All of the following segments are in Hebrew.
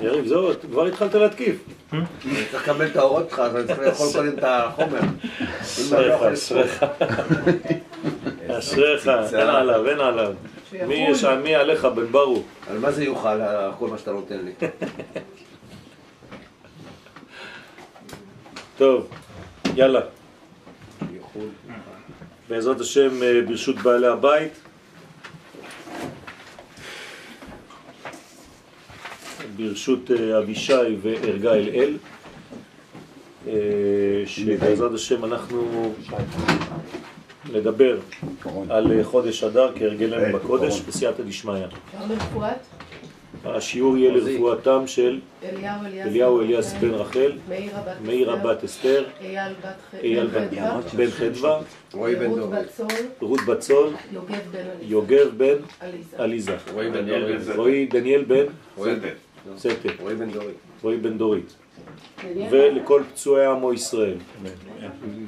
יריב, זהו, כבר התחלת להתקיף. אני צריך לקבל את האורות שלך, אז אני צריך לאכול קודם את החומר. אשריך, אשריך. אשריך, אין עליו, אין עליו. מי יש מי עליך, בן ברוך? על מה זה יוכל, כל מה שאתה נותן לי? טוב, יאללה. בעזרת השם, אה, ברשות בעלי הבית. ברשות אה, אבישי וערגה אל, אה, שבעזרת השם אנחנו נדבר על חודש אדר כהרגלנו בקודש בסייעתא דשמיא. השיעור יהיה לרפואתם של אליהו אליאס בן רחל, מאירה בת אסתר, אייל בן חדווה, רות בצול, יוגב בן עליזה, רועי דניאל בן סתר, רועי בן דורית. ולכל פצועי עמו ישראל,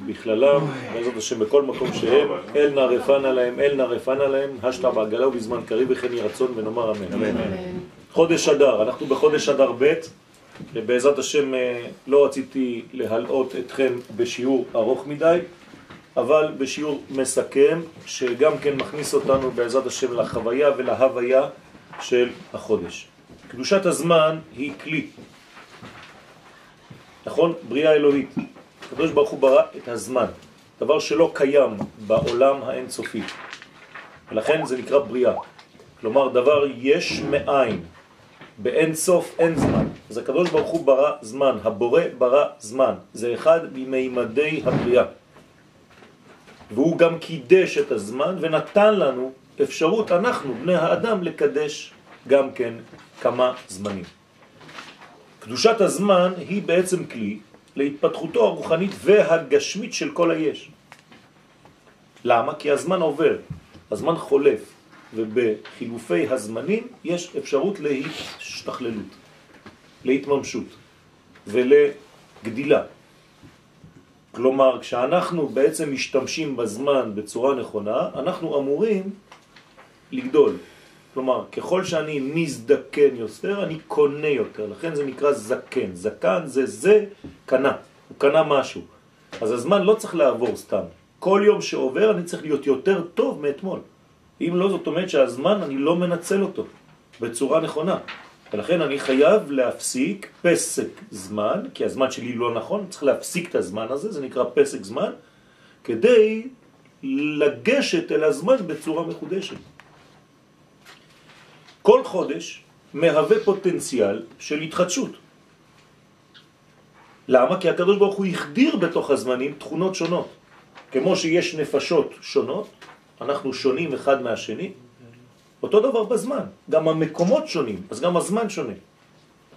בכללם, בעזרת השם, בכל מקום שהם, אל נערפנה להם, אל נערפנה להם, השתא בעגלה ובזמן קריב וכן יהי רצון ונאמר אמן. חודש אדר, אנחנו בחודש אדר ב', ובעזרת השם לא רציתי להלאות אתכם בשיעור ארוך מדי, אבל בשיעור מסכם, שגם כן מכניס אותנו בעזרת השם לחוויה ולהוויה של החודש. קדושת הזמן היא כלי, נכון? בריאה אלוהית. הקדוש ברוך הוא ברא את הזמן, דבר שלא קיים בעולם האינסופי, ולכן זה נקרא בריאה. כלומר, דבר יש מאין, באין סוף אין זמן. אז הקדוש ברוך הוא ברא זמן, הבורא ברא זמן, זה אחד ממימדי הבריאה. והוא גם קידש את הזמן ונתן לנו אפשרות, אנחנו, בני האדם, לקדש גם כן כמה זמנים. קדושת הזמן היא בעצם כלי להתפתחותו הרוחנית והגשמית של כל היש. למה? כי הזמן עובר, הזמן חולף, ובחילופי הזמנים יש אפשרות להשתכללות, להתממשות ולגדילה. כלומר, כשאנחנו בעצם משתמשים בזמן בצורה נכונה, אנחנו אמורים לגדול. כלומר, ככל שאני מזדקן יותר, אני קונה יותר, לכן זה נקרא זקן. זקן זה זה קנה, הוא קנה משהו. אז הזמן לא צריך לעבור סתם. כל יום שעובר אני צריך להיות יותר טוב מאתמול. אם לא, זאת אומרת שהזמן אני לא מנצל אותו בצורה נכונה. ולכן אני חייב להפסיק פסק זמן, כי הזמן שלי לא נכון, צריך להפסיק את הזמן הזה, זה נקרא פסק זמן, כדי לגשת אל הזמן בצורה מחודשת. חודש מהווה פוטנציאל של התחדשות. למה? כי הקדוש ברוך הוא החדיר בתוך הזמנים תכונות שונות. כמו שיש נפשות שונות, אנחנו שונים אחד מהשני, אותו דבר בזמן. גם המקומות שונים, אז גם הזמן שונה.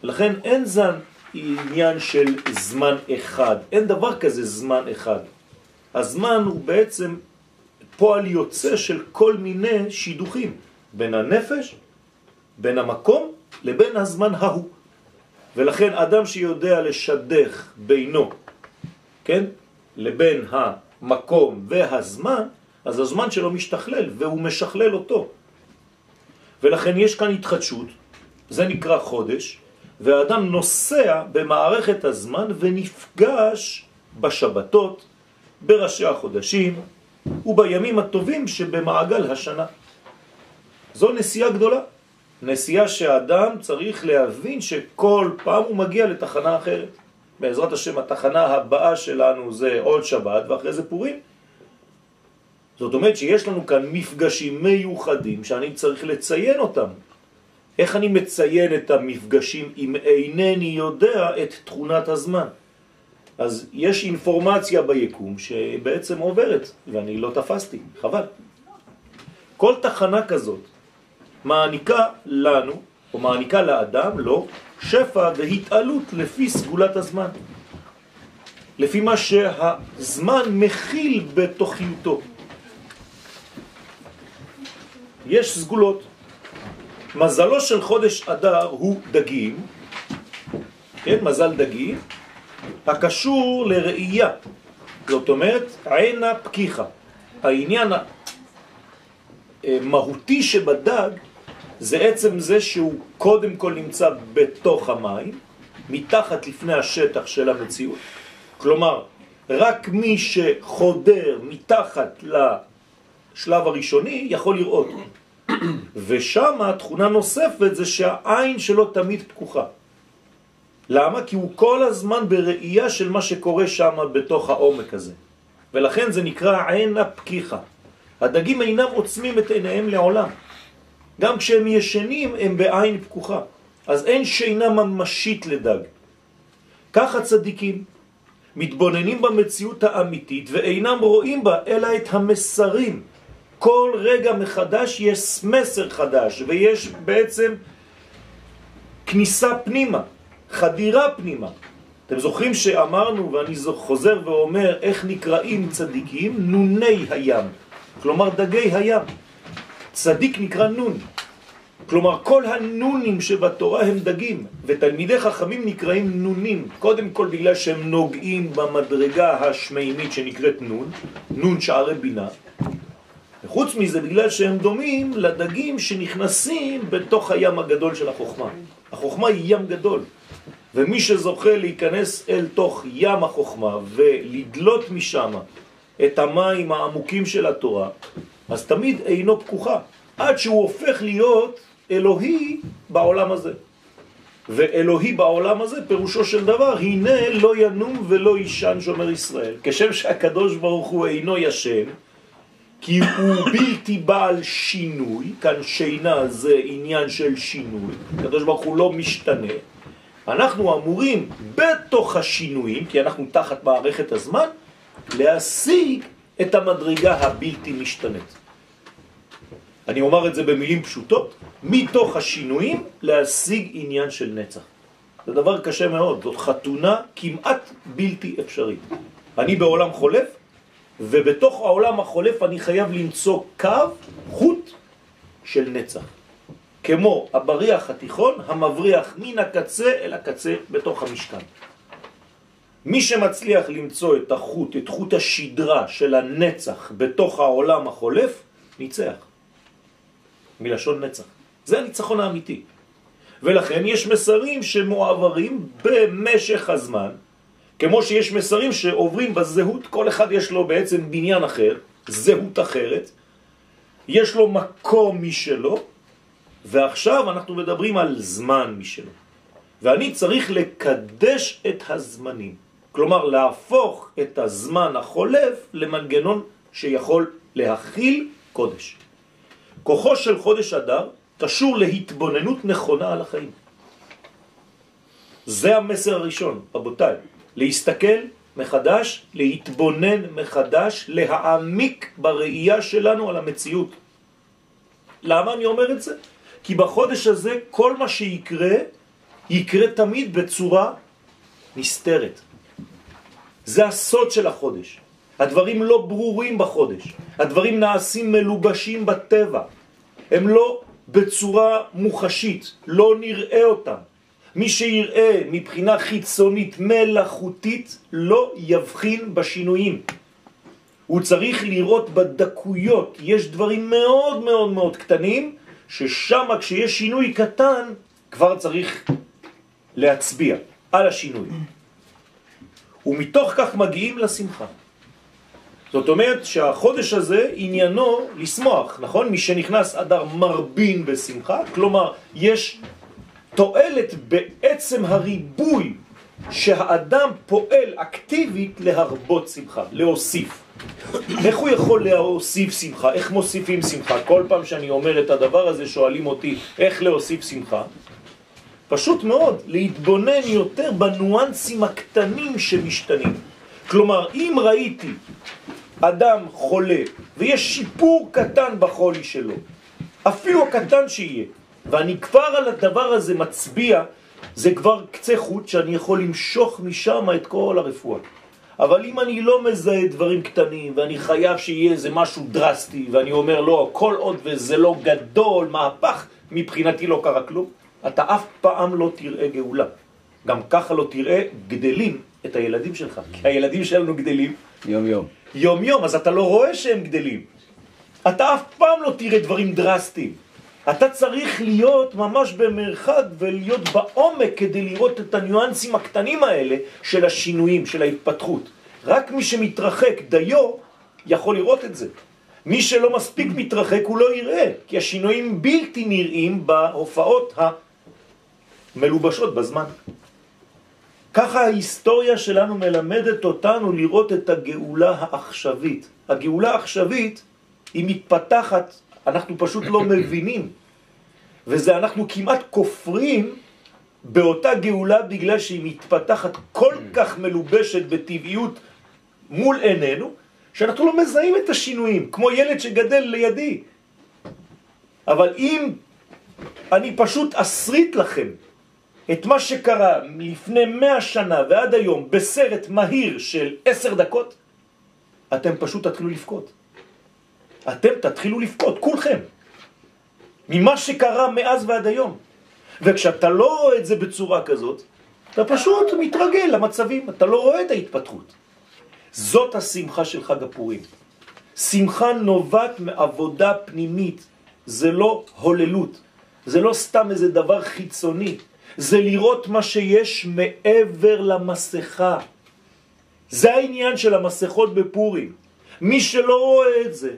לכן אין זן עניין של זמן אחד, אין דבר כזה זמן אחד. הזמן הוא בעצם פועל יוצא של כל מיני שידוכים בין הנפש בין המקום לבין הזמן ההוא. ולכן אדם שיודע לשדך בינו, כן, לבין המקום והזמן, אז הזמן שלו משתכלל והוא משכלל אותו. ולכן יש כאן התחדשות, זה נקרא חודש, והאדם נוסע במערכת הזמן ונפגש בשבתות, בראשי החודשים ובימים הטובים שבמעגל השנה. זו נסיעה גדולה. נסיעה שאדם צריך להבין שכל פעם הוא מגיע לתחנה אחרת. בעזרת השם התחנה הבאה שלנו זה עוד שבת ואחרי זה פורים. זאת אומרת שיש לנו כאן מפגשים מיוחדים שאני צריך לציין אותם. איך אני מציין את המפגשים אם אינני יודע את תכונת הזמן? אז יש אינפורמציה ביקום שבעצם עוברת ואני לא תפסתי, חבל. כל תחנה כזאת מעניקה לנו, או מעניקה לאדם, לא, שפע והתעלות לפי סגולת הזמן. לפי מה שהזמן מכיל בתוכיותו. יש סגולות. מזלו של חודש אדר הוא דגים, כן, מזל דגים, הקשור לראייה. זאת אומרת, עינה פקיחה. העניין המהותי שבדג זה עצם זה שהוא קודם כל נמצא בתוך המים, מתחת לפני השטח של המציאות. כלומר, רק מי שחודר מתחת לשלב הראשוני יכול לראות. ושם תכונה נוספת זה שהעין שלו תמיד פקוחה. למה? כי הוא כל הזמן בראייה של מה שקורה שם בתוך העומק הזה. ולכן זה נקרא עין הפקיחה. הדגים אינם עוצמים את עיניהם לעולם. גם כשהם ישנים הם בעין פקוחה. אז אין שינה ממשית לדג. כך הצדיקים מתבוננים במציאות האמיתית ואינם רואים בה אלא את המסרים. כל רגע מחדש יש מסר חדש ויש בעצם כניסה פנימה, חדירה פנימה. אתם זוכרים שאמרנו, ואני חוזר ואומר, איך נקראים צדיקים? נוני הים, כלומר דגי הים. צדיק נקרא נון. כלומר, כל הנונים שבתורה הם דגים, ותלמידי חכמים נקראים נונים, קודם כל בגלל שהם נוגעים במדרגה השמימית שנקראת נון, נון שערי בינה, וחוץ מזה בגלל שהם דומים לדגים שנכנסים בתוך הים הגדול של החוכמה. החוכמה היא ים גדול, ומי שזוכה להיכנס אל תוך ים החוכמה ולדלות משם את המים העמוקים של התורה, אז תמיד אינו פקוחה, עד שהוא הופך להיות אלוהי בעולם הזה. ואלוהי בעולם הזה, פירושו של דבר, הנה לא ינום ולא ישן שומר ישראל. כשם שהקדוש ברוך הוא אינו ישן, כי הוא בלתי בעל שינוי, כאן שינה זה עניין של שינוי, הקדוש ברוך הוא לא משתנה, אנחנו אמורים בתוך השינויים, כי אנחנו תחת מערכת הזמן, להשיג את המדרגה הבלתי משתנית. אני אומר את זה במילים פשוטות, מתוך השינויים להשיג עניין של נצח. זה דבר קשה מאוד, זאת חתונה כמעט בלתי אפשרית. אני בעולם חולף, ובתוך העולם החולף אני חייב למצוא קו, חוט של נצח. כמו הבריח התיכון המבריח מן הקצה אל הקצה בתוך המשכן. מי שמצליח למצוא את החוט, את חוט השדרה של הנצח בתוך העולם החולף, ניצח. מלשון נצח. זה הניצחון האמיתי. ולכן יש מסרים שמועברים במשך הזמן, כמו שיש מסרים שעוברים בזהות, כל אחד יש לו בעצם בניין אחר, זהות אחרת, יש לו מקום משלו, ועכשיו אנחנו מדברים על זמן משלו. ואני צריך לקדש את הזמנים. כלומר, להפוך את הזמן החולף למנגנון שיכול להכיל קודש. כוחו של חודש אדר קשור להתבוננות נכונה על החיים. זה המסר הראשון, רבותיי. להסתכל מחדש, להתבונן מחדש, להעמיק בראייה שלנו על המציאות. למה אני אומר את זה? כי בחודש הזה כל מה שיקרה, יקרה תמיד בצורה נסתרת. זה הסוד של החודש. הדברים לא ברורים בחודש. הדברים נעשים מלובשים בטבע. הם לא בצורה מוחשית, לא נראה אותם. מי שיראה מבחינה חיצונית מלאכותית לא יבחין בשינויים. הוא צריך לראות בדקויות, יש דברים מאוד מאוד מאוד קטנים, ששם כשיש שינוי קטן כבר צריך להצביע על השינוי. ומתוך כך מגיעים לשמחה. זאת אומרת שהחודש הזה עניינו לשמוח, נכון? מי שנכנס אדר מרבין בשמחה, כלומר יש תועלת בעצם הריבוי שהאדם פועל אקטיבית להרבות שמחה, להוסיף. איך הוא יכול להוסיף שמחה? איך מוסיפים שמחה? כל פעם שאני אומר את הדבר הזה שואלים אותי איך להוסיף שמחה. פשוט מאוד, להתבונן יותר בנואנסים הקטנים שמשתנים. כלומר, אם ראיתי אדם חולה ויש שיפור קטן בחולי שלו, אפילו הקטן שיהיה, ואני כבר על הדבר הזה מצביע, זה כבר קצה חוט שאני יכול למשוך משם את כל הרפואה. אבל אם אני לא מזהה דברים קטנים ואני חייב שיהיה איזה משהו דרסטי ואני אומר לא, כל עוד וזה לא גדול, מהפך, מבחינתי לא קרה כלום, אתה אף פעם לא תראה גאולה. גם ככה לא תראה גדלים את הילדים שלך, כי הילדים שלנו גדלים יום יום. יום יום, אז אתה לא רואה שהם גדלים. אתה אף פעם לא תראה דברים דרסטיים. אתה צריך להיות ממש במרחק ולהיות בעומק כדי לראות את הניואנסים הקטנים האלה של השינויים, של ההתפתחות. רק מי שמתרחק דיו יכול לראות את זה. מי שלא מספיק מתרחק הוא לא יראה, כי השינויים בלתי נראים בהופעות המלובשות בזמן. ככה ההיסטוריה שלנו מלמדת אותנו לראות את הגאולה העכשווית. הגאולה העכשווית היא מתפתחת, אנחנו פשוט לא מבינים. וזה אנחנו כמעט כופרים באותה גאולה בגלל שהיא מתפתחת כל כך מלובשת בטבעיות מול עינינו, שאנחנו לא מזהים את השינויים, כמו ילד שגדל לידי. אבל אם אני פשוט אסריט לכם את מה שקרה לפני מאה שנה ועד היום בסרט מהיר של עשר דקות, אתם פשוט תתחילו לבכות. אתם תתחילו לבכות, כולכם, ממה שקרה מאז ועד היום. וכשאתה לא רואה את זה בצורה כזאת, אתה פשוט מתרגל למצבים, אתה לא רואה את ההתפתחות. זאת השמחה של חג הפורים. שמחה נובעת מעבודה פנימית, זה לא הוללות, זה לא סתם איזה דבר חיצוני, זה לראות מה שיש מעבר למסכה. זה העניין של המסכות בפורים. מי שלא רואה את זה,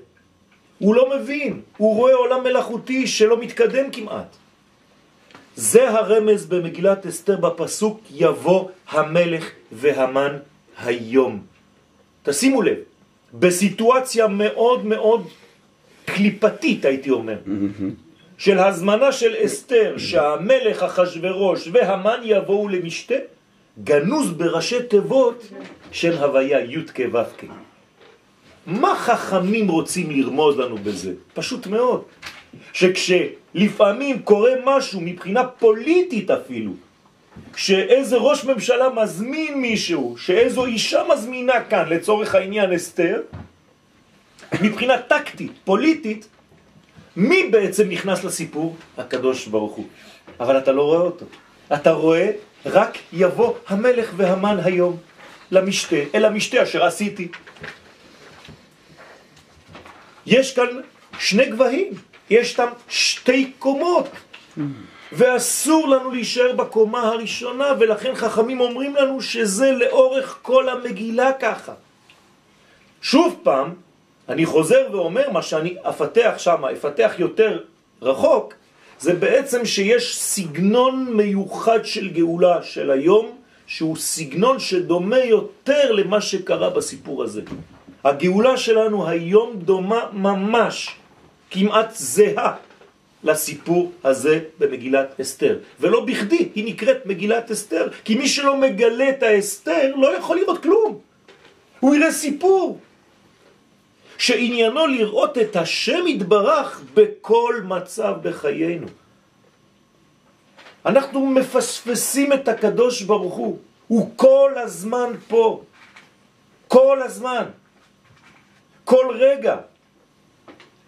הוא לא מבין, הוא רואה עולם מלאכותי שלא מתקדם כמעט. זה הרמז במגילת אסתר בפסוק יבוא המלך והמן היום. תשימו לב, בסיטואציה מאוד מאוד קליפתית הייתי אומר, של הזמנה של אסתר שהמלך אחשורוש והמן יבואו למשתה, גנוז בראשי תיבות של הוויה י' כו' כ'. מה חכמים רוצים לרמוז לנו בזה? פשוט מאוד. שכשלפעמים קורה משהו מבחינה פוליטית אפילו, כשאיזה ראש ממשלה מזמין מישהו, שאיזו אישה מזמינה כאן לצורך העניין אסתר, מבחינה טקטית, פוליטית, מי בעצם נכנס לסיפור? הקדוש ברוך הוא. אבל אתה לא רואה אותו. אתה רואה רק יבוא המלך והמן היום למשתה, אל המשתה אשר עשיתי. יש כאן שני גבהים, יש כאן שתי קומות. ואסור לנו להישאר בקומה הראשונה, ולכן חכמים אומרים לנו שזה לאורך כל המגילה ככה. שוב פעם, אני חוזר ואומר מה שאני אפתח שם, אפתח יותר רחוק, זה בעצם שיש סגנון מיוחד של גאולה של היום, שהוא סגנון שדומה יותר למה שקרה בסיפור הזה. הגאולה שלנו היום דומה ממש, כמעט זהה, לסיפור הזה במגילת אסתר. ולא בכדי, היא נקראת מגילת אסתר, כי מי שלא מגלה את האסתר לא יכול לראות כלום. הוא יראה סיפור. שעניינו לראות את השם יתברך בכל מצב בחיינו. אנחנו מפספסים את הקדוש ברוך הוא, הוא כל הזמן פה, כל הזמן, כל רגע.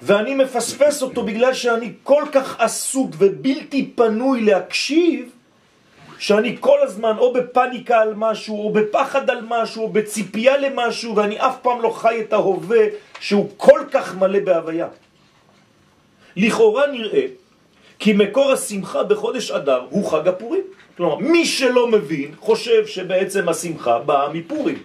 ואני מפספס אותו בגלל שאני כל כך עסוק ובלתי פנוי להקשיב, שאני כל הזמן או בפניקה על משהו, או בפחד על משהו, או בציפייה למשהו, ואני אף פעם לא חי את ההווה שהוא כל כך מלא בהוויה. לכאורה נראה כי מקור השמחה בחודש אדר הוא חג הפורים. כלומר, מי שלא מבין חושב שבעצם השמחה באה מפורים.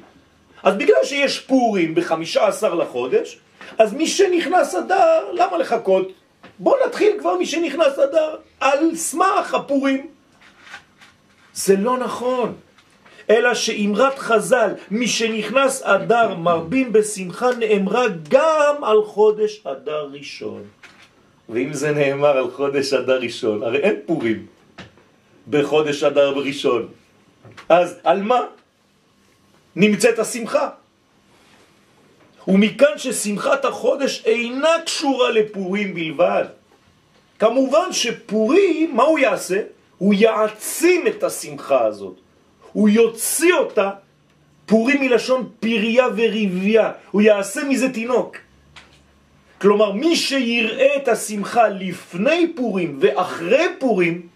אז בגלל שיש פורים בחמישה עשר לחודש, אז מי שנכנס אדר, למה לחכות? בוא נתחיל כבר מי שנכנס אדר, על סמך הפורים. זה לא נכון. אלא שאמרת חז"ל, מי שנכנס אדר מרבים בשמחה, נאמרה גם על חודש אדר ראשון. ואם זה נאמר על חודש אדר ראשון, הרי אין פורים בחודש אדר ראשון. אז על מה נמצאת השמחה? ומכאן ששמחת החודש אינה קשורה לפורים בלבד. כמובן שפורים, מה הוא יעשה? הוא יעצים את השמחה הזאת. הוא יוציא אותה, פורים מלשון פריה וריביה, הוא יעשה מזה תינוק. כלומר, מי שיראה את השמחה לפני פורים ואחרי פורים,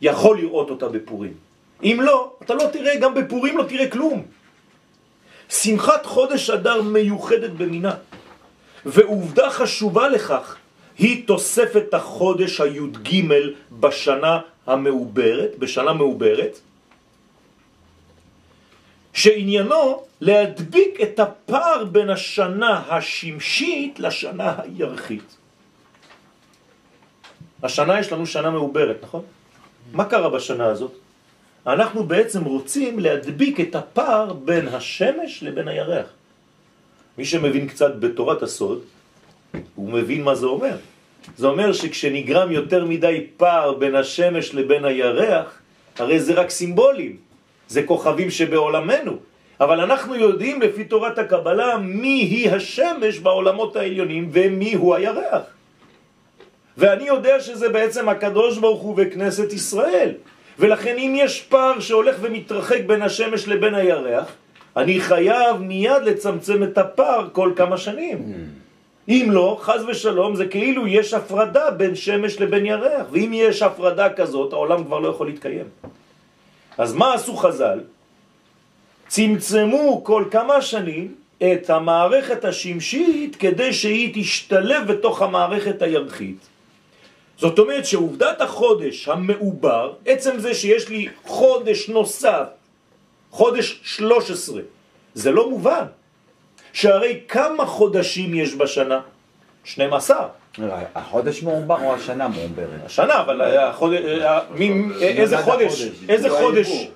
יכול לראות אותה בפורים. אם לא, אתה לא תראה, גם בפורים לא תראה כלום. שמחת חודש אדר מיוחדת במינה, ועובדה חשובה לכך היא תוספת החודש הי"ג בשנה המעוברת, בשנה מעוברת, שעניינו להדביק את הפער בין השנה השמשית לשנה הירחית. השנה יש לנו שנה מעוברת, נכון? מה קרה בשנה הזאת? אנחנו בעצם רוצים להדביק את הפער בין השמש לבין הירח. מי שמבין קצת בתורת הסוד, הוא מבין מה זה אומר. זה אומר שכשנגרם יותר מדי פער בין השמש לבין הירח, הרי זה רק סימבולים, זה כוכבים שבעולמנו. אבל אנחנו יודעים לפי תורת הקבלה מי היא השמש בעולמות העליונים ומי הוא הירח. ואני יודע שזה בעצם הקדוש ברוך הוא וכנסת ישראל. ולכן אם יש פער שהולך ומתרחק בין השמש לבין הירח, אני חייב מיד לצמצם את הפער כל כמה שנים. אם לא, חז ושלום, זה כאילו יש הפרדה בין שמש לבין ירח, ואם יש הפרדה כזאת, העולם כבר לא יכול להתקיים. אז מה עשו חז"ל? צמצמו כל כמה שנים את המערכת השמשית כדי שהיא תשתלב בתוך המערכת הירחית. זאת אומרת שעובדת החודש המעובר, עצם זה שיש לי חודש נוסף, חודש 13, זה לא מובן. שהרי כמה חודשים יש בשנה? 12. החודש מעובר או השנה מעוברת? השנה, אבל החודש, איזה חודש? איזה חודש?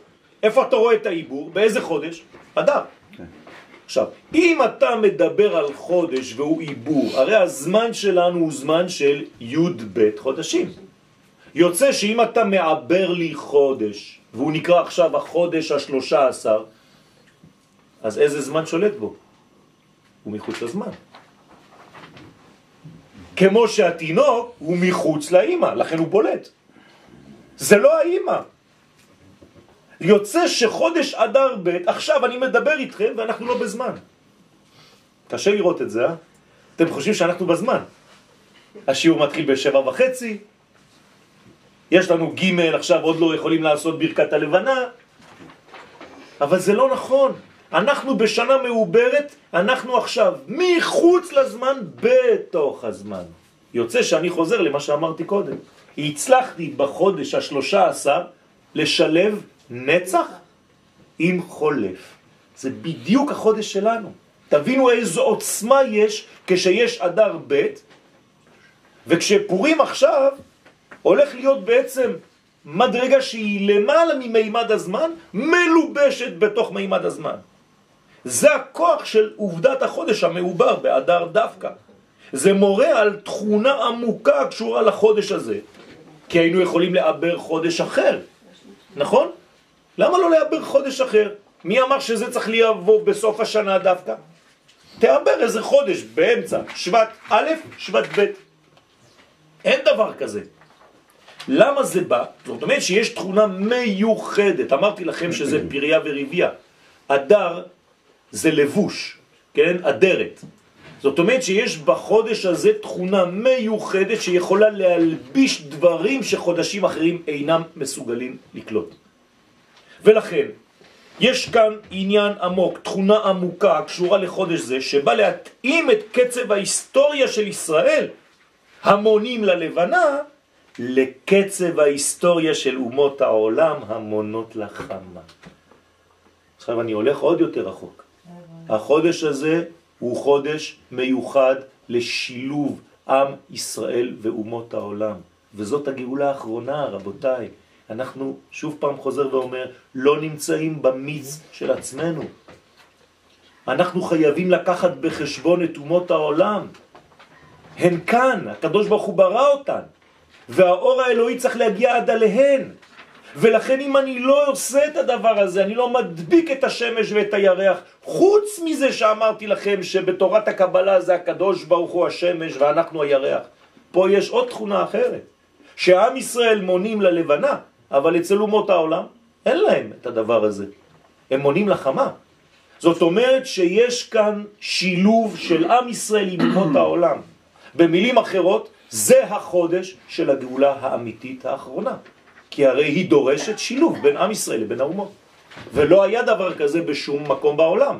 איפה אתה רואה את העיבור? באיזה חודש? אדר. עכשיו, אם אתה מדבר על חודש והוא עיבור, הרי הזמן שלנו הוא זמן של י' ב' חודשים. יוצא שאם אתה מעבר לי חודש, והוא נקרא עכשיו החודש השלושה עשר, אז איזה זמן שולט בו? הוא מחוץ לזמן. כמו שהתינוק הוא מחוץ לאימא, לכן הוא בולט. זה לא האימא. יוצא שחודש אדר ב', עכשיו אני מדבר איתכם ואנחנו לא בזמן. קשה לראות את זה, אה? אתם חושבים שאנחנו בזמן. השיעור מתחיל בשבע וחצי, יש לנו ג' עכשיו עוד לא יכולים לעשות ברכת הלבנה, אבל זה לא נכון. אנחנו בשנה מעוברת, אנחנו עכשיו מחוץ לזמן בתוך הזמן. יוצא שאני חוזר למה שאמרתי קודם. הצלחתי בחודש השלושה עשר לשלב נצח עם חולף. זה בדיוק החודש שלנו. תבינו איזו עוצמה יש כשיש אדר ב' וכשפורים עכשיו הולך להיות בעצם מדרגה שהיא למעלה ממימד הזמן, מלובשת בתוך מימד הזמן. זה הכוח של עובדת החודש המעובר באדר דווקא. זה מורה על תכונה עמוקה קשורה לחודש הזה, כי היינו יכולים לעבר חודש אחר, נכון? למה לא לעבר חודש אחר? מי אמר שזה צריך לבוא בסוף השנה דווקא? תעבר איזה חודש באמצע, שבט א', שבט ב'. אין דבר כזה. למה זה בא? זאת אומרת שיש תכונה מיוחדת. אמרתי לכם שזה פריה וריביה. אדר זה לבוש, כן? אדרת. זאת אומרת שיש בחודש הזה תכונה מיוחדת שיכולה להלביש דברים שחודשים אחרים אינם מסוגלים לקלוט. ולכן, יש כאן עניין עמוק, תכונה עמוקה קשורה לחודש זה, שבא להתאים את קצב ההיסטוריה של ישראל, המונים ללבנה, לקצב ההיסטוריה של אומות העולם המונות לחמה. עכשיו אני הולך עוד יותר רחוק. החודש הזה הוא חודש מיוחד לשילוב עם ישראל ואומות העולם. וזאת הגאולה האחרונה, רבותיי. אנחנו שוב פעם חוזר ואומר, לא נמצאים במיץ של עצמנו. אנחנו חייבים לקחת בחשבון את אומות העולם. הן כאן, הקדוש ברוך הוא ברא אותן, והאור האלוהי צריך להגיע עד עליהן. ולכן אם אני לא עושה את הדבר הזה, אני לא מדביק את השמש ואת הירח, חוץ מזה שאמרתי לכם שבתורת הקבלה זה הקדוש ברוך הוא השמש ואנחנו הירח. פה יש עוד תכונה אחרת, שעם ישראל מונים ללבנה, אבל אצל אומות העולם אין להם את הדבר הזה. הם מונים לחמה. זאת אומרת שיש כאן שילוב של עם ישראל עם אומות העולם. במילים אחרות, זה החודש של הגאולה האמיתית האחרונה. כי הרי היא דורשת שילוב בין עם ישראל לבין האומות. ולא היה דבר כזה בשום מקום בעולם,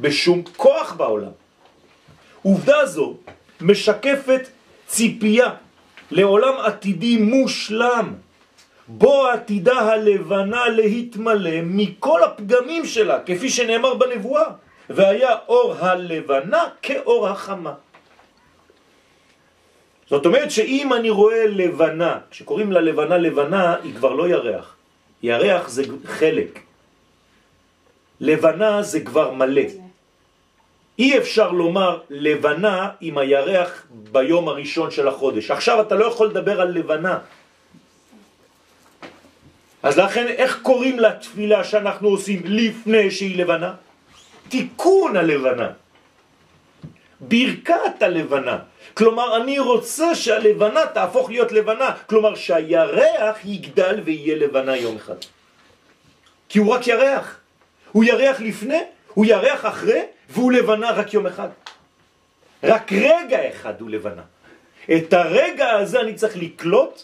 בשום כוח בעולם. עובדה זו משקפת ציפייה לעולם עתידי מושלם, בו עתידה הלבנה להתמלא מכל הפגמים שלה, כפי שנאמר בנבואה, והיה אור הלבנה כאור החמה. זאת אומרת שאם אני רואה לבנה, כשקוראים לה לבנה לבנה, היא כבר לא ירח. ירח זה חלק. לבנה זה כבר מלא. אי אפשר לומר לבנה עם הירח ביום הראשון של החודש. עכשיו אתה לא יכול לדבר על לבנה. אז לכן איך קוראים לתפילה שאנחנו עושים לפני שהיא לבנה? תיקון הלבנה. ברכת הלבנה. כלומר, אני רוצה שהלבנה תהפוך להיות לבנה. כלומר, שהירח יגדל ויהיה לבנה יום אחד. כי הוא רק ירח. הוא ירח לפני, הוא ירח אחרי, והוא לבנה רק יום אחד. רק רגע אחד הוא לבנה. את הרגע הזה אני צריך לקלוט,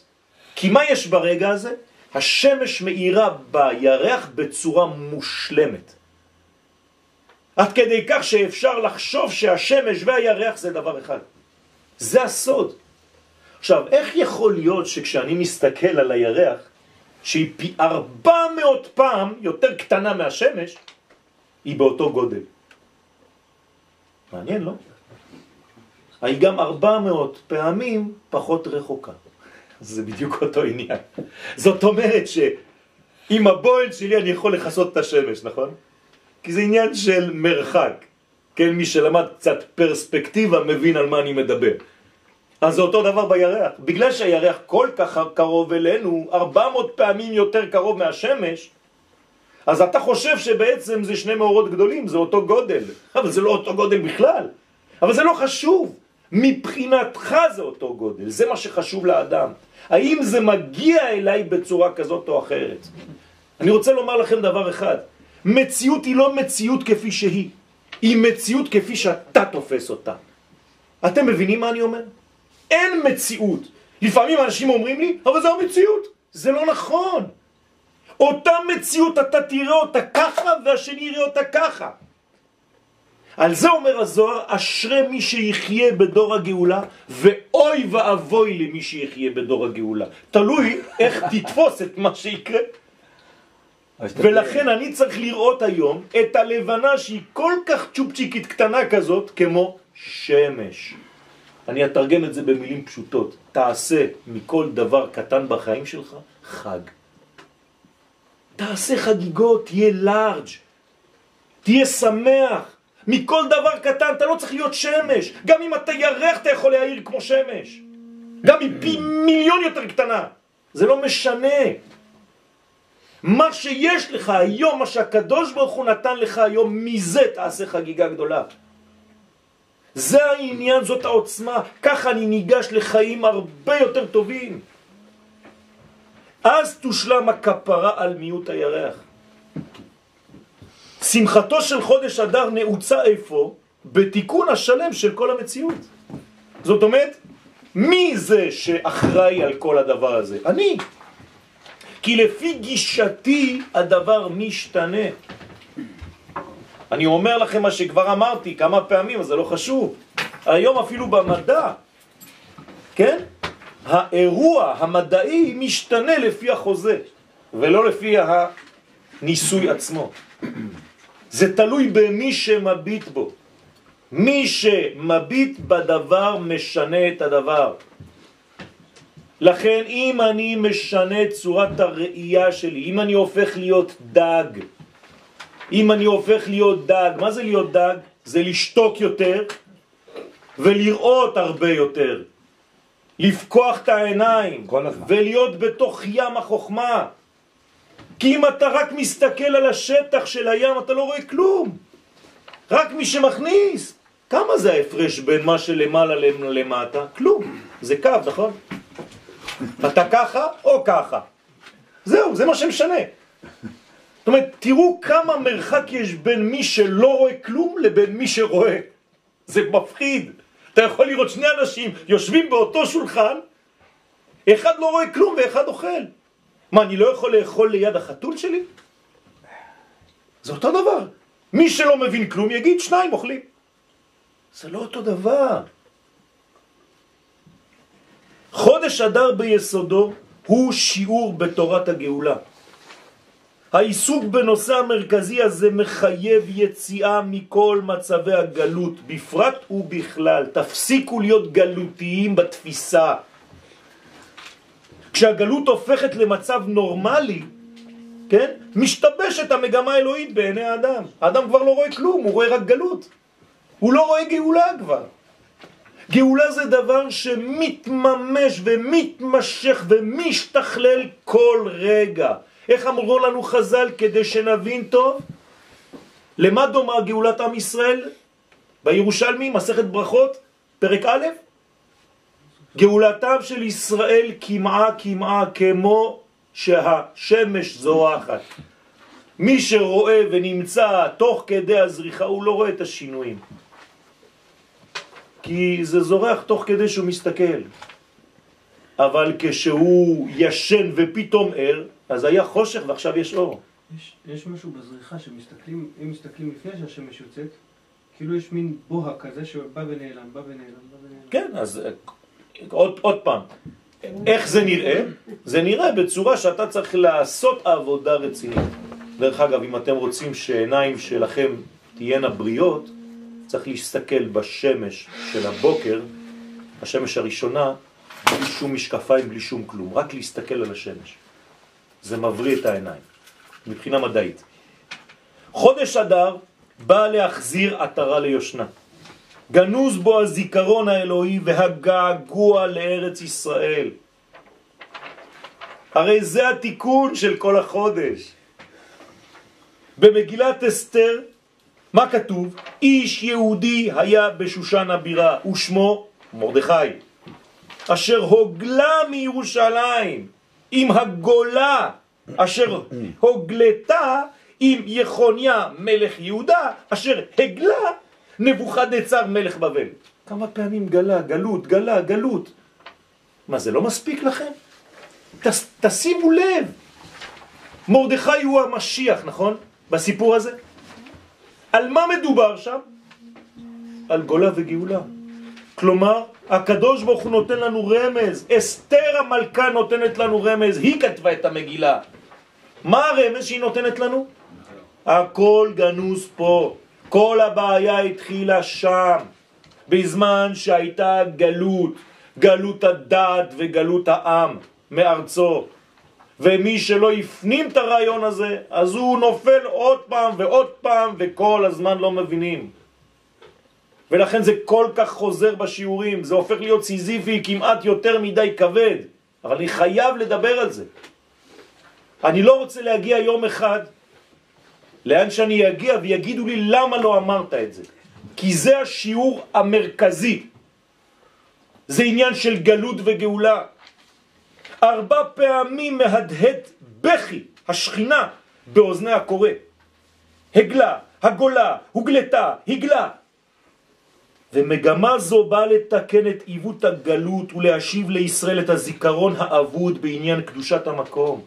כי מה יש ברגע הזה? השמש מאירה בירח בצורה מושלמת. עד כדי כך שאפשר לחשוב שהשמש והירח זה דבר אחד. זה הסוד. עכשיו, איך יכול להיות שכשאני מסתכל על הירח, שהיא פי ארבע מאות פעם יותר קטנה מהשמש, היא באותו גודל? מעניין, לא? היא גם ארבע מאות פעמים פחות רחוקה. זה בדיוק אותו עניין. זאת אומרת שעם הבוהל שלי אני יכול לחסות את השמש, נכון? כי זה עניין של מרחק. כן, מי שלמד קצת פרספקטיבה מבין על מה אני מדבר. אז זה אותו דבר בירח. בגלל שהירח כל כך קרוב אלינו, 400 פעמים יותר קרוב מהשמש, אז אתה חושב שבעצם זה שני מאורות גדולים, זה אותו גודל. אבל זה לא אותו גודל בכלל. אבל זה לא חשוב. מבחינתך זה אותו גודל, זה מה שחשוב לאדם. האם זה מגיע אליי בצורה כזאת או אחרת? אני רוצה לומר לכם דבר אחד, מציאות היא לא מציאות כפי שהיא, היא מציאות כפי שאתה תופס אותה. אתם מבינים מה אני אומר? אין מציאות. לפעמים אנשים אומרים לי, אבל זה המציאות. זה לא נכון. אותה מציאות אתה תראה אותה ככה והשני יראה אותה ככה. על זה אומר הזוהר, אשרי מי שיחיה בדור הגאולה, ואוי ואבוי למי שיחיה בדור הגאולה. תלוי איך תתפוס את מה שיקרה. ולכן אני צריך לראות היום את הלבנה שהיא כל כך צ'ופצ'יקית קטנה כזאת, כמו שמש. אני אתרגם את זה במילים פשוטות. תעשה מכל דבר קטן בחיים שלך חג. תעשה חגיגות, תהיה לארג', תהיה שמח. מכל דבר קטן, אתה לא צריך להיות שמש. גם אם אתה ירח אתה יכול להעיר כמו שמש. גם אם פי מיליון יותר קטנה. זה לא משנה. מה שיש לך היום, מה שהקדוש ברוך הוא נתן לך היום, מזה תעשה חגיגה גדולה. זה העניין, זאת העוצמה. ככה אני ניגש לחיים הרבה יותר טובים. אז תושלם הכפרה על מיעוט הירח. שמחתו של חודש אדר נעוצה איפה? בתיקון השלם של כל המציאות. זאת אומרת, מי זה שאחראי על כל הדבר הזה? אני. כי לפי גישתי הדבר משתנה. אני אומר לכם מה שכבר אמרתי כמה פעמים, אז זה לא חשוב. היום אפילו במדע, כן? האירוע המדעי משתנה לפי החוזה, ולא לפי הניסוי עצמו. זה תלוי במי שמביט בו. מי שמביט בדבר משנה את הדבר. לכן אם אני משנה צורת הראייה שלי, אם אני הופך להיות דג, אם אני הופך להיות דג, מה זה להיות דג? זה לשתוק יותר ולראות הרבה יותר. לפקוח את העיניים ולהיות בתוך ים החוכמה. כי אם אתה רק מסתכל על השטח של הים, אתה לא רואה כלום. רק מי שמכניס. כמה זה ההפרש בין מה שלמעלה למטה? כלום. זה קו, נכון? אתה ככה או ככה. זהו, זה מה שמשנה. זאת אומרת, תראו כמה מרחק יש בין מי שלא רואה כלום לבין מי שרואה. זה מפחיד. אתה יכול לראות שני אנשים יושבים באותו שולחן, אחד לא רואה כלום ואחד אוכל. מה, אני לא יכול לאכול ליד החתול שלי? זה אותו דבר. מי שלא מבין כלום יגיד שניים אוכלים. זה לא אותו דבר. חודש אדר ביסודו הוא שיעור בתורת הגאולה. העיסוק בנושא המרכזי הזה מחייב יציאה מכל מצבי הגלות, בפרט ובכלל. תפסיקו להיות גלותיים בתפיסה. כשהגלות הופכת למצב נורמלי, כן? משתבשת המגמה האלוהית בעיני האדם. האדם כבר לא רואה כלום, הוא רואה רק גלות. הוא לא רואה גאולה כבר. גאולה זה דבר שמתממש ומתמשך ומשתכלל כל רגע. איך אמרו לנו חז"ל כדי שנבין טוב? למה דומה גאולת עם ישראל? בירושלמי, מסכת ברכות, פרק א', גאולתם של ישראל כמעה כמעה כמו שהשמש זורחת. מי שרואה ונמצא תוך כדי הזריחה, הוא לא רואה את השינויים. כי זה זורח תוך כדי שהוא מסתכל. אבל כשהוא ישן ופתאום ער, אז היה חושך ועכשיו יש אור. יש, יש משהו בזריחה שמסתכלים, אם מסתכלים לפני שהשמש יוצאת, כאילו יש מין בוהה כזה שבא ונעלם, בא ונעלם, בא ונעלם. כן, אז אה, עוד, עוד פעם, איך זה נראה? זה נראה בצורה שאתה צריך לעשות עבודה רצינית. דרך אגב, אם אתם רוצים שעיניים שלכם תהיינה בריאות, צריך להסתכל בשמש של הבוקר, השמש הראשונה, בלי שום משקפיים, בלי שום כלום, רק להסתכל על השמש. זה מבריא את העיניים, מבחינה מדעית. חודש אדר בא להחזיר עטרה ליושנה. גנוז בו הזיכרון האלוהי והגעגוע לארץ ישראל. הרי זה התיקון של כל החודש. במגילת אסתר, מה כתוב? איש יהודי היה בשושן הבירה, ושמו מרדכי, אשר הוגלה מירושלים עם הגולה, אשר הוגלתה עם יחוניה מלך יהודה, אשר הגלה נבוכדנצר מלך בבל. כמה פעמים גלה, גלות, גלה, גלות. מה, זה לא מספיק לכם? תס, תשימו לב. מרדכי הוא המשיח, נכון? בסיפור הזה. על מה מדובר שם? על גולה וגאולה. כלומר, הקדוש ברוך הוא נותן לנו רמז, אסתר המלכה נותנת לנו רמז, היא כתבה את המגילה. מה הרמז שהיא נותנת לנו? הכל גנוז פה. כל הבעיה התחילה שם, בזמן שהייתה גלות, גלות הדת וגלות העם מארצו. ומי שלא יפנים את הרעיון הזה, אז הוא נופל עוד פעם ועוד פעם, וכל הזמן לא מבינים. ולכן זה כל כך חוזר בשיעורים, זה הופך להיות סיזיפי כמעט יותר מדי כבד, אבל אני חייב לדבר על זה. אני לא רוצה להגיע יום אחד לאן שאני אגיע ויגידו לי למה לא אמרת את זה. כי זה השיעור המרכזי. זה עניין של גלות וגאולה. ארבע פעמים מהדהד בכי, השכינה, באוזני הקורא. הגלה, הגולה, הוגלתה, הגלה. ומגמה זו באה לתקן את עיוות הגלות ולהשיב לישראל את הזיכרון האבוד בעניין קדושת המקום.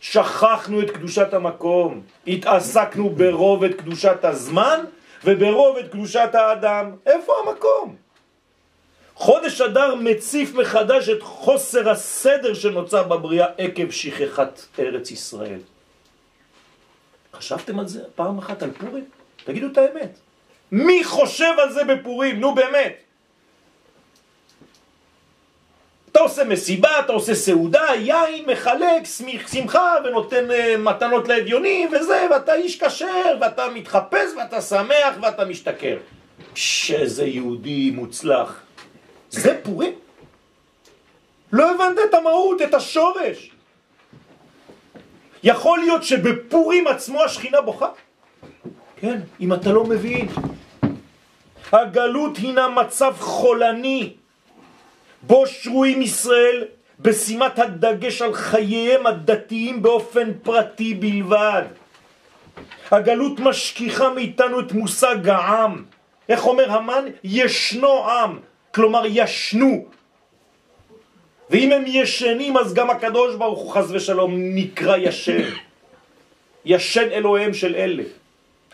שכחנו את קדושת המקום, התעסקנו ברוב את קדושת הזמן וברוב את קדושת האדם. איפה המקום? חודש אדר מציף מחדש את חוסר הסדר שנוצר בבריאה עקב שכחת ארץ ישראל. חשבתם על זה פעם אחת על פורים? תגידו את האמת. מי חושב על זה בפורים? נו באמת. אתה עושה מסיבה, אתה עושה סעודה, יין, מחלק, שמחה ונותן uh, מתנות לאביונים וזה, ואתה איש כשר, ואתה מתחפש, ואתה שמח, ואתה משתכר. שזה יהודי מוצלח. זה פורים? לא הבנת את המהות, את השורש. יכול להיות שבפורים עצמו השכינה בוכה? כן, אם אתה לא מבין. הגלות הינה מצב חולני, בו שרויים ישראל בשימת הדגש על חייהם הדתיים באופן פרטי בלבד. הגלות משכיחה מאיתנו את מושג העם. איך אומר המן? ישנו עם, כלומר ישנו. ואם הם ישנים אז גם הקדוש ברוך הוא חז ושלום נקרא ישן. ישן אלוהיהם של אלה.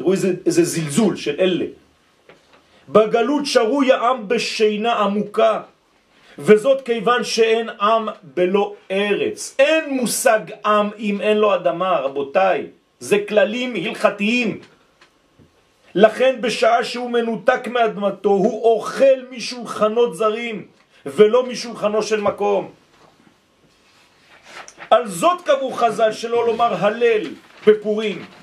תראו איזה, איזה זלזול של אלה. בגלות שרוי העם בשינה עמוקה. וזאת כיוון שאין עם בלא ארץ. אין מושג עם אם אין לו אדמה, רבותיי. זה כללים הלכתיים. לכן בשעה שהוא מנותק מאדמתו הוא אוכל משולחנות זרים ולא משולחנו של מקום. על זאת קבעו חז"ל שלא לומר הלל בפורים.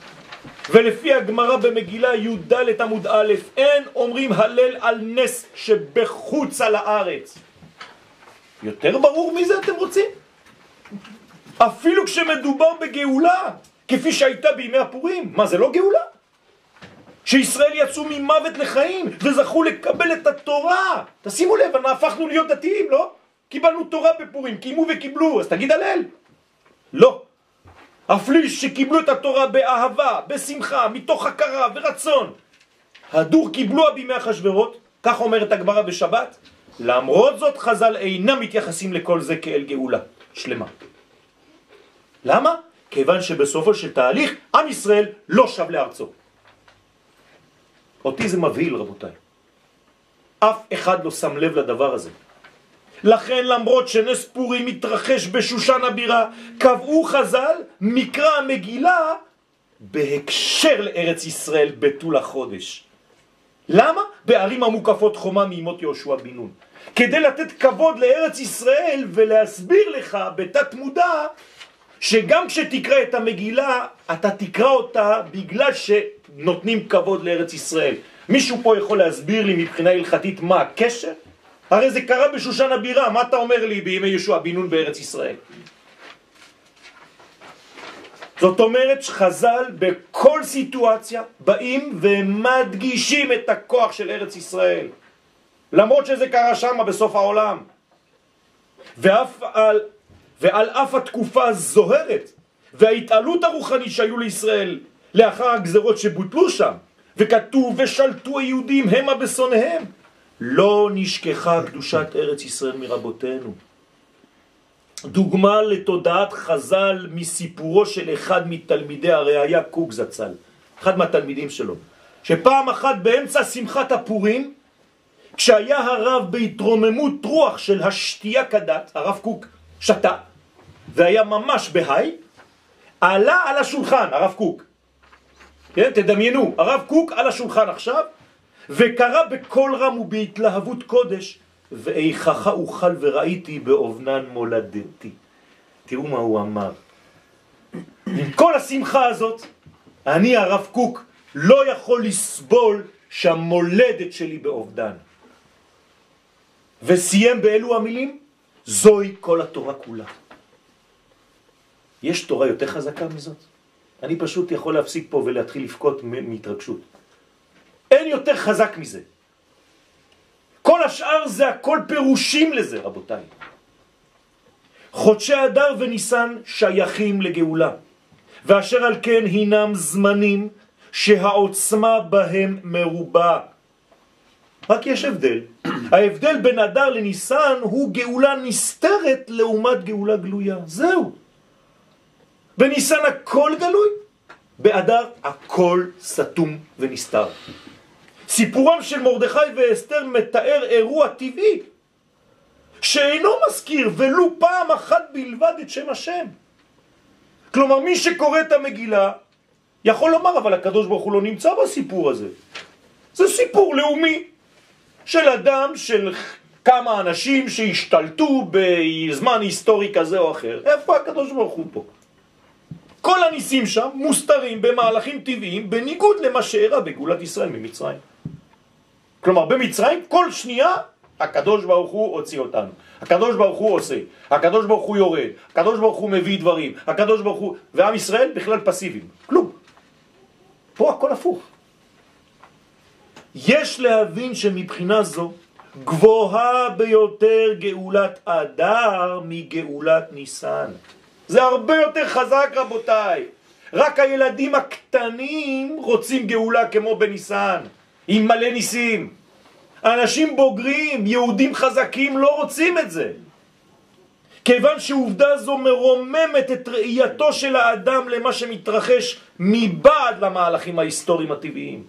ולפי הגמרא במגילה י"ד עמוד א', אין אומרים הלל על נס שבחוץ על הארץ. יותר ברור מזה אתם רוצים? אפילו כשמדובר בגאולה, כפי שהייתה בימי הפורים. מה, זה לא גאולה? שישראל יצאו ממוות לחיים וזכו לקבל את התורה. תשימו לב, הפכנו להיות דתיים, לא? קיבלנו תורה בפורים, קיימו וקיבלו, אז תגיד הלל. לא. אפלי שקיבלו את התורה באהבה, בשמחה, מתוך הכרה ורצון. הדור קיבלו בימי אחשוורות, כך אומרת הגמרא בשבת, למרות זאת חז"ל אינם מתייחסים לכל זה כאל גאולה שלמה. למה? כיוון שבסופו של תהליך עם ישראל לא שב לארצו. אותי זה מבהיל רבותיי. אף אחד לא שם לב לדבר הזה. לכן למרות שנס פורים מתרחש בשושן הבירה, קבעו חז"ל מקרא המגילה בהקשר לארץ ישראל בתול החודש. למה? בערים המוקפות חומה מימות יהושע בן נון. כדי לתת כבוד לארץ ישראל ולהסביר לך בתת מודע שגם כשתקרא את המגילה אתה תקרא אותה בגלל שנותנים כבוד לארץ ישראל. מישהו פה יכול להסביר לי מבחינה הלכתית מה הקשר? הרי זה קרה בשושן הבירה, מה אתה אומר לי בימי ישוע בן נון בארץ ישראל? זאת אומרת שחז"ל בכל סיטואציה באים ומדגישים את הכוח של ארץ ישראל. למרות שזה קרה שם בסוף העולם. ואף על, ועל אף התקופה הזוהרת וההתעלות הרוחנית שהיו לישראל לאחר הגזרות שבוטלו שם, וכתוב ושלטו היהודים המה בשונאיהם, לא נשכחה קדושת ארץ ישראל מרבותינו. דוגמה לתודעת חז"ל מסיפורו של אחד מתלמידי הראייה קוק זצ"ל, אחד מהתלמידים שלו, שפעם אחת באמצע שמחת הפורים, כשהיה הרב בהתרוממות רוח של השתייה כדת, הרב קוק שתה, והיה ממש בהיי, עלה על השולחן, הרב קוק. כן, תדמיינו, הרב קוק על השולחן עכשיו, וקרא בקול רם ובהתלהבות קודש, ואיכך אוכל וראיתי באובנן מולדתי. תראו מה הוא אמר. עם כל השמחה הזאת, אני הרב קוק לא יכול לסבול שהמולדת שלי באובדן. וסיים באלו המילים, זוהי כל התורה כולה. יש תורה יותר חזקה מזאת? אני פשוט יכול להפסיק פה ולהתחיל לבכות מהתרגשות. אין יותר חזק מזה. כל השאר זה הכל פירושים לזה, רבותיי. חודשי אדר וניסן שייכים לגאולה, ואשר על כן הינם זמנים שהעוצמה בהם מרובה. רק יש הבדל. ההבדל בין אדר לניסן הוא גאולה נסתרת לעומת גאולה גלויה. זהו. בניסן הכל גלוי, באדר הכל סתום ונסתר. סיפורם של מרדכי ואסתר מתאר אירוע טבעי שאינו מזכיר ולו פעם אחת בלבד את שם השם. כלומר, מי שקורא את המגילה יכול לומר, אבל הקדוש ברוך הוא לא נמצא בסיפור הזה. זה סיפור לאומי של אדם, של כמה אנשים שהשתלטו בזמן היסטורי כזה או אחר. איפה הקדוש ברוך הוא פה? כל הניסים שם מוסתרים במהלכים טבעיים בניגוד למה שאירע בגאולת ישראל ממצרים. כלומר, במצרים כל שנייה הקדוש ברוך הוא הוציא אותנו. הקדוש ברוך הוא עושה, הקדוש ברוך הוא יורד, הקדוש ברוך הוא מביא דברים, הקדוש ברוך הוא... ועם ישראל בכלל פסיביים, כלום. פה הכל הפוך. יש להבין שמבחינה זו גבוהה ביותר גאולת אדר מגאולת ניסן. זה הרבה יותר חזק רבותיי. רק הילדים הקטנים רוצים גאולה כמו בניסן. עם מלא ניסים. אנשים בוגרים, יהודים חזקים, לא רוצים את זה. כיוון שעובדה זו מרוממת את ראייתו של האדם למה שמתרחש מבעד למהלכים ההיסטוריים הטבעיים.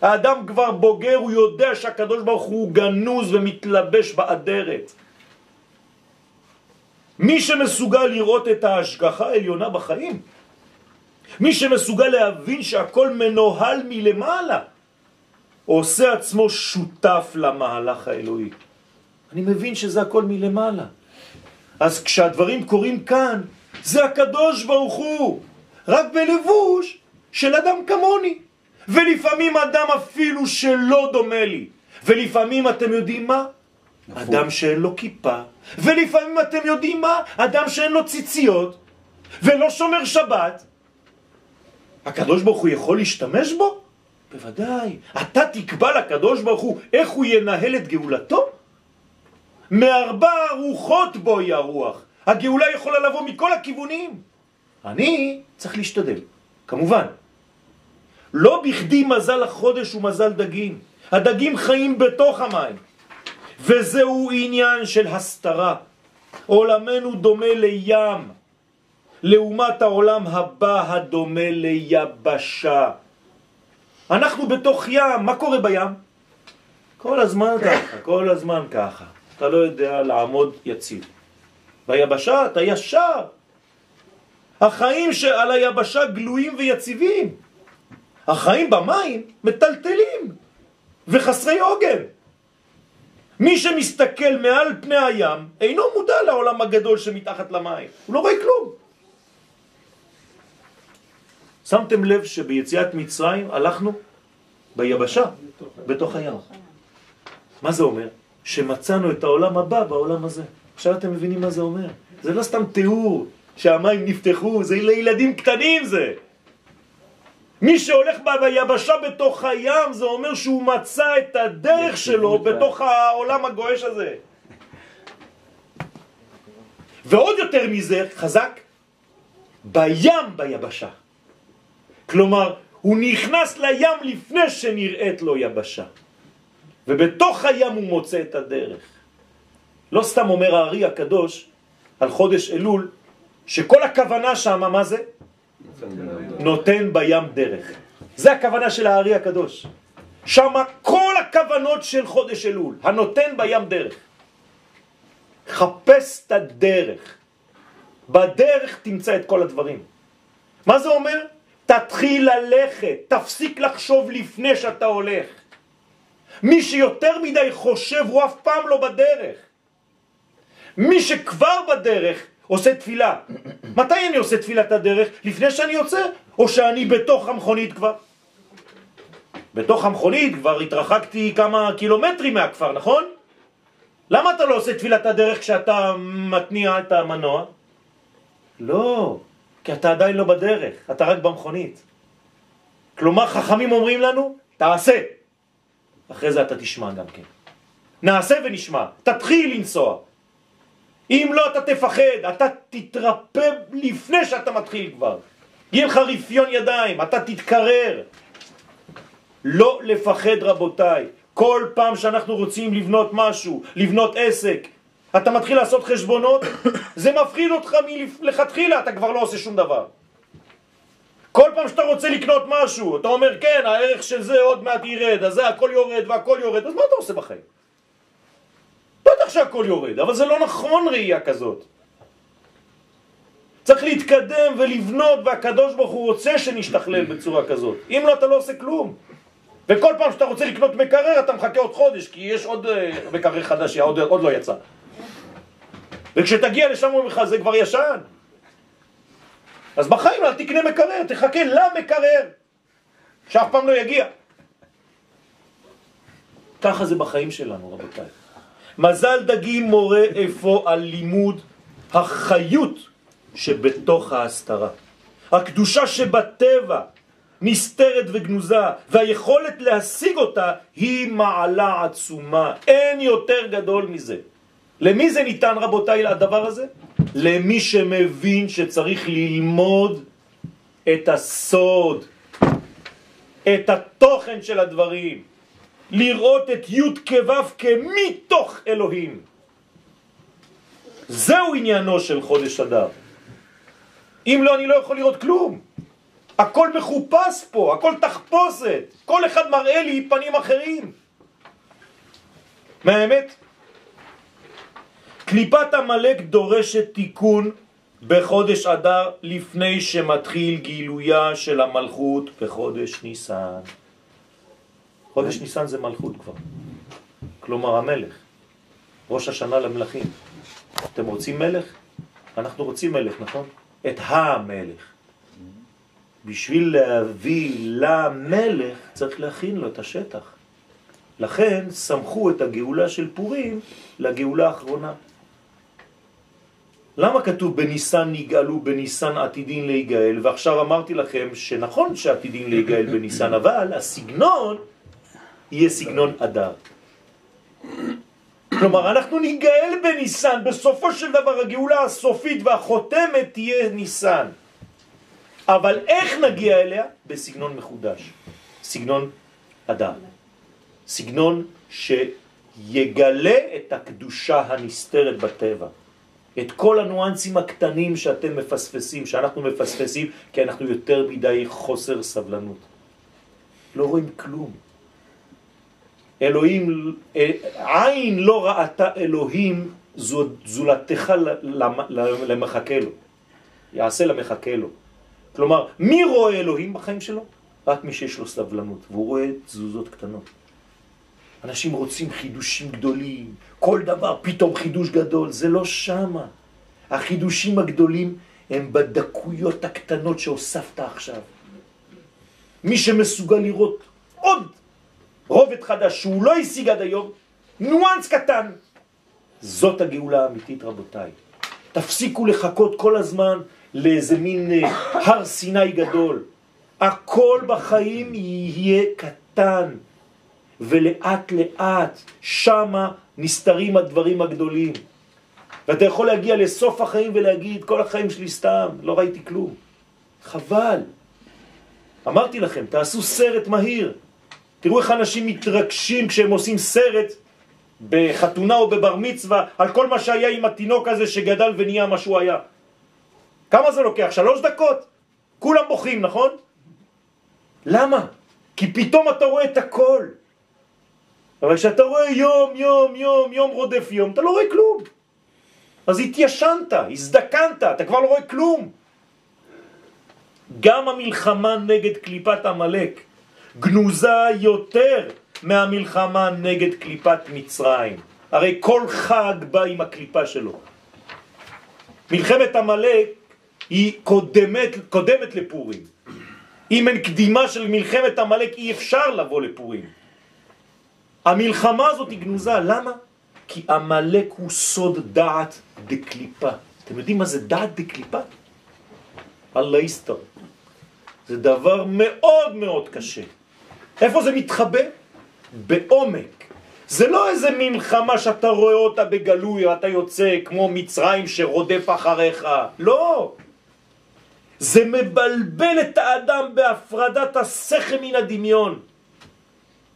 האדם כבר בוגר, הוא יודע שהקדוש ברוך הוא גנוז ומתלבש באדרת. מי שמסוגל לראות את ההשגחה העליונה בחיים, מי שמסוגל להבין שהכל מנוהל מלמעלה, עושה עצמו שותף למהלך האלוהי. אני מבין שזה הכל מלמעלה. אז כשהדברים קורים כאן, זה הקדוש ברוך הוא, רק בלבוש של אדם כמוני. ולפעמים אדם אפילו שלא דומה לי. ולפעמים אתם יודעים מה? אדם שאין לו כיפה. ולפעמים אתם יודעים מה? אדם שאין לו ציציות ולא שומר שבת. הקדוש ברוך הוא יכול להשתמש בו? בוודאי. אתה תקבע לקדוש ברוך הוא איך הוא ינהל את גאולתו? מארבע רוחות בואי הרוח. הגאולה יכולה לבוא מכל הכיוונים. אני צריך להשתדל, כמובן. לא בכדי מזל החודש הוא מזל דגים. הדגים חיים בתוך המים. וזהו עניין של הסתרה. עולמנו דומה לים, לעומת העולם הבא הדומה ליבשה. אנחנו בתוך ים, מה קורה בים? כל הזמן ככה, כל הזמן ככה. אתה לא יודע לעמוד יציב. ביבשה אתה ישר. החיים שעל היבשה גלויים ויציבים. החיים במים מטלטלים וחסרי עוגן. מי שמסתכל מעל פני הים אינו מודע לעולם הגדול שמתחת למים. הוא לא רואה כלום. שמתם לב שביציאת מצרים הלכנו ביבשה, בתוך הים. מה זה אומר? שמצאנו את העולם הבא בעולם הזה. עכשיו אתם מבינים מה זה אומר? זה לא סתם תיאור שהמים נפתחו, זה לילדים קטנים זה. מי שהולך ביבשה בתוך הים זה אומר שהוא מצא את הדרך שלו בתוך העולם הגועש הזה. ועוד יותר מזה, חזק, בים ביבשה. כלומר, הוא נכנס לים לפני שנראית לו יבשה. ובתוך הים הוא מוצא את הדרך. לא סתם אומר הארי הקדוש על חודש אלול, שכל הכוונה שם, מה זה? נותן בים דרך. זה הכוונה של הארי הקדוש. שם כל הכוונות של חודש אלול, הנותן בים דרך. חפש את הדרך. בדרך תמצא את כל הדברים. מה זה אומר? תתחיל ללכת, תפסיק לחשוב לפני שאתה הולך. מי שיותר מדי חושב הוא אף פעם לא בדרך. מי שכבר בדרך עושה תפילה. מתי אני עושה תפילת הדרך? לפני שאני יוצא, או שאני בתוך המכונית כבר? בתוך המכונית כבר התרחקתי כמה קילומטרים מהכפר, נכון? למה אתה לא עושה תפילת הדרך כשאתה מתניע את המנוע? לא, כי אתה עדיין לא בדרך, אתה רק במכונית. כלומר, חכמים אומרים לנו, תעשה. אחרי זה אתה תשמע גם כן. נעשה ונשמע, תתחיל לנסוע. אם לא, אתה תפחד, אתה תתרפא לפני שאתה מתחיל כבר. יהיה לך רפיון ידיים, אתה תתקרר. לא לפחד רבותיי. כל פעם שאנחנו רוצים לבנות משהו, לבנות עסק, אתה מתחיל לעשות חשבונות, זה מפחיד אותך מלכתחילה, אתה כבר לא עושה שום דבר. כל פעם שאתה רוצה לקנות משהו, אתה אומר, כן, הערך של זה עוד מעט ירד, אז זה הכל יורד והכל יורד, אז מה אתה עושה בחיים? בטח שהכל יורד, אבל זה לא נכון ראייה כזאת. צריך להתקדם ולבנות, והקדוש ברוך הוא רוצה שנשתכלל בצורה כזאת. אם לא, אתה לא עושה כלום. וכל פעם שאתה רוצה לקנות מקרר, אתה מחכה עוד חודש, כי יש עוד אה, מקרר חדש, עוד, עוד לא יצא. וכשתגיע לשם אומרים לך, זה כבר ישן. אז בחיים אל תקנה מקרר, תחכה למקרר, שאף פעם לא יגיע. ככה זה בחיים שלנו, רבותיי. מזל דגים מורה איפה על לימוד החיות שבתוך ההסתרה. הקדושה שבטבע נסתרת וגנוזה, והיכולת להשיג אותה היא מעלה עצומה. אין יותר גדול מזה. למי זה ניתן רבותיי הדבר הזה? למי שמבין שצריך ללמוד את הסוד, את התוכן של הדברים, לראות את י' כו' כמתוך אלוהים. זהו עניינו של חודש אדר. אם לא, אני לא יכול לראות כלום. הכל מחופש פה, הכל תחפושת. כל אחד מראה לי פנים אחרים. מה האמת? קליפת המלאק דורשת תיקון בחודש אדר לפני שמתחיל גילויה של המלכות בחודש ניסן. חודש ניסן זה מלכות כבר, כלומר המלך, ראש השנה למלכים. אתם רוצים מלך? אנחנו רוצים מלך, נכון? את המלך. בשביל להביא למלך צריך להכין לו את השטח. לכן סמכו את הגאולה של פורים לגאולה האחרונה. למה כתוב בניסן נגאלו, בניסן עתידין להיגאל, ועכשיו אמרתי לכם שנכון שעתידין להיגאל בניסן, אבל הסגנון יהיה סגנון אדר. כלומר, אנחנו ניגאל בניסן, בסופו של דבר הגאולה הסופית והחותמת תהיה ניסן. אבל איך נגיע אליה? בסגנון מחודש, סגנון אדר. סגנון שיגלה את הקדושה הנסתרת בטבע. את כל הנואנסים הקטנים שאתם מפספסים, שאנחנו מפספסים, כי אנחנו יותר מדי חוסר סבלנות. לא רואים כלום. אלוהים, אה, עין לא ראתה אלוהים זולתך למחכה לו. יעשה למחכה לו. כלומר, מי רואה אלוהים בחיים שלו? רק מי שיש לו סבלנות, והוא רואה תזוזות קטנות. אנשים רוצים חידושים גדולים, כל דבר פתאום חידוש גדול, זה לא שמה. החידושים הגדולים הם בדקויות הקטנות שהוספת עכשיו. מי שמסוגל לראות עוד רובד חדש שהוא לא השיג עד היום, ניואנס קטן, זאת הגאולה האמיתית רבותיי. תפסיקו לחכות כל הזמן לאיזה מין אה, הר סיני גדול. הכל בחיים יהיה קטן. ולאט לאט שמה נסתרים הדברים הגדולים. ואתה יכול להגיע לסוף החיים ולהגיד, כל החיים שלי סתם, לא ראיתי כלום. חבל. אמרתי לכם, תעשו סרט מהיר. תראו איך אנשים מתרגשים כשהם עושים סרט בחתונה או בבר מצווה על כל מה שהיה עם התינוק הזה שגדל ונהיה מה שהוא היה. כמה זה לוקח? שלוש דקות? כולם בוכים, נכון? למה? כי פתאום אתה רואה את הכל. אבל כשאתה רואה יום, יום, יום, יום רודף יום, אתה לא רואה כלום. אז התיישנת, הזדקנת, אתה כבר לא רואה כלום. גם המלחמה נגד קליפת המלאק גנוזה יותר מהמלחמה נגד קליפת מצרים. הרי כל חג בא עם הקליפה שלו. מלחמת המלאק היא קודמת, קודמת לפורים. אם אין קדימה של מלחמת המלאק אי אפשר לבוא לפורים. המלחמה הזאת היא גנוזה, למה? כי המלאק הוא סוד דעת דקליפה. אתם יודעים מה זה דעת דקליפה? אללה יסתר. זה דבר מאוד מאוד קשה. איפה זה מתחבא? בעומק. זה לא איזה מלחמה שאתה רואה אותה בגלוי, אתה יוצא כמו מצרים שרודף אחריך. לא. זה מבלבל את האדם בהפרדת השכל מן הדמיון.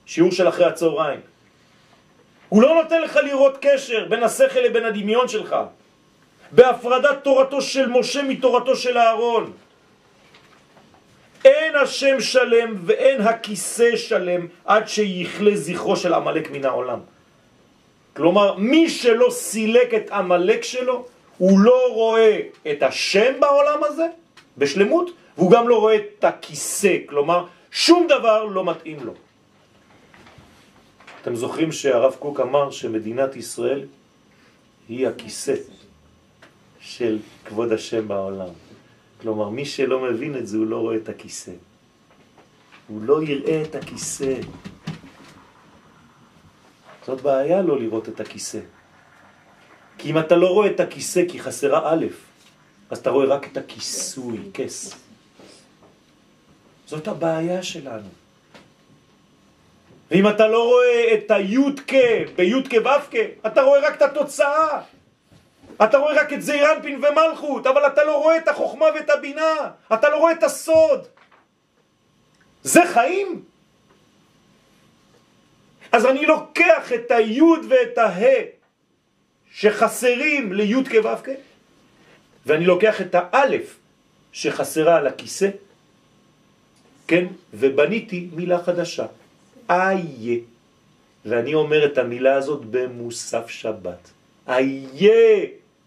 שיעור של אחרי הצהריים. הוא לא נותן לך לראות קשר בין השכל לבין הדמיון שלך. בהפרדת תורתו של משה מתורתו של אהרון. אין השם שלם ואין הכיסא שלם עד שיכלה זכרו של עמלק מן העולם. כלומר, מי שלא סילק את עמלק שלו, הוא לא רואה את השם בעולם הזה בשלמות, והוא גם לא רואה את הכיסא, כלומר, שום דבר לא מתאים לו. אתם זוכרים שהרב קוק אמר שמדינת ישראל היא הכיסא של כבוד השם בעולם. כלומר, מי שלא מבין את זה, הוא לא רואה את הכיסא. הוא לא יראה את הכיסא. זאת בעיה לא לראות את הכיסא. כי אם אתה לא רואה את הכיסא כי חסרה א', אז אתה רואה רק את הכיסוי, כס. זאת הבעיה שלנו. ואם אתה לא רואה את היודקה ביודקה ואבקה, אתה רואה רק את התוצאה. אתה רואה רק את זעירנפין ומלכות, אבל אתה לא רואה את החוכמה ואת הבינה, אתה לא רואה את הסוד. זה חיים? אז אני לוקח את היוד ואת הה שחסרים ליוד כו"ק, ואני לוקח את האלף שחסרה על הכיסא, כן? ובניתי מילה חדשה. איה. ואני אומר את המילה הזאת במוסף שבת. איה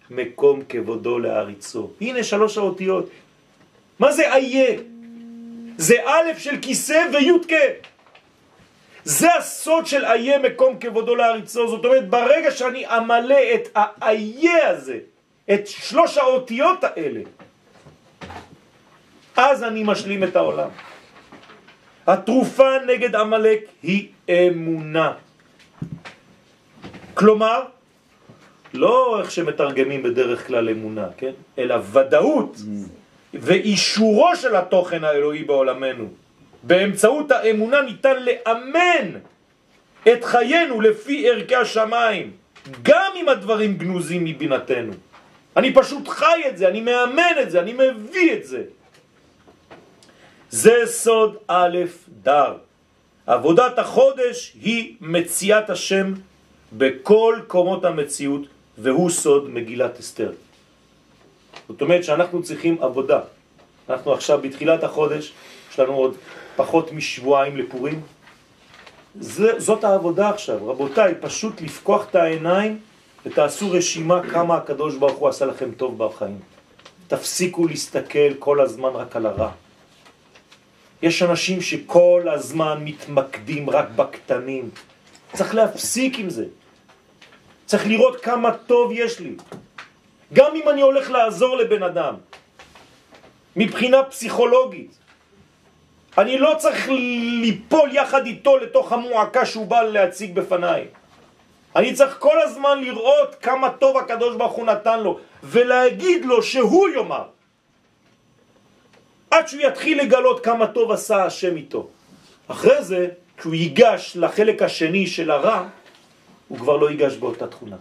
מקום כבודו להריצו. הנה שלוש האותיות. מה זה איה? זה א' של כיסא וי' זה הסוד של איה מקום כבודו להריצו. זאת אומרת, ברגע שאני אמלא את האיה הזה, את שלוש האותיות האלה, אז אני משלים את העולם. התרופה נגד עמלק היא אמונה. כלומר, לא איך שמתרגמים בדרך כלל אמונה, כן? אלא ודאות ואישורו של התוכן האלוהי בעולמנו. באמצעות האמונה ניתן לאמן את חיינו לפי ערכי השמיים, גם אם הדברים גנוזים מבינתנו. אני פשוט חי את זה, אני מאמן את זה, אני מביא את זה. זה סוד א' דר. עבודת החודש היא מציאת השם בכל קומות המציאות, והוא סוד מגילת אסתר. זאת אומרת שאנחנו צריכים עבודה. אנחנו עכשיו בתחילת החודש, יש לנו עוד פחות משבועיים לפורים. זה, זאת העבודה עכשיו. רבותיי, פשוט לפקוח את העיניים ותעשו רשימה כמה הקדוש ברוך הוא עשה לכם טוב בחיים. תפסיקו להסתכל כל הזמן רק על הרע. יש אנשים שכל הזמן מתמקדים רק בקטנים. צריך להפסיק עם זה. צריך לראות כמה טוב יש לי. גם אם אני הולך לעזור לבן אדם, מבחינה פסיכולוגית, אני לא צריך ליפול יחד איתו לתוך המועקה שהוא בא להציג בפניי. אני צריך כל הזמן לראות כמה טוב הקדוש ברוך הוא נתן לו, ולהגיד לו שהוא יאמר. עד שהוא יתחיל לגלות כמה טוב עשה השם איתו. אחרי זה, כשהוא ייגש לחלק השני של הרע, הוא כבר לא ייגש באותה תכונה.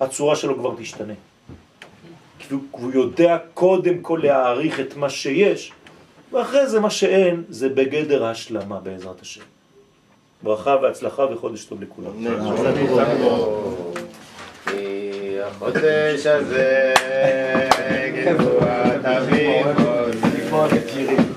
הצורה שלו כבר תשתנה. כי הוא יודע קודם כל להעריך את מה שיש, ואחרי זה מה שאין, זה בגדר ההשלמה בעזרת השם. ברכה והצלחה וחודש טוב לכולם. החודש הזה avec les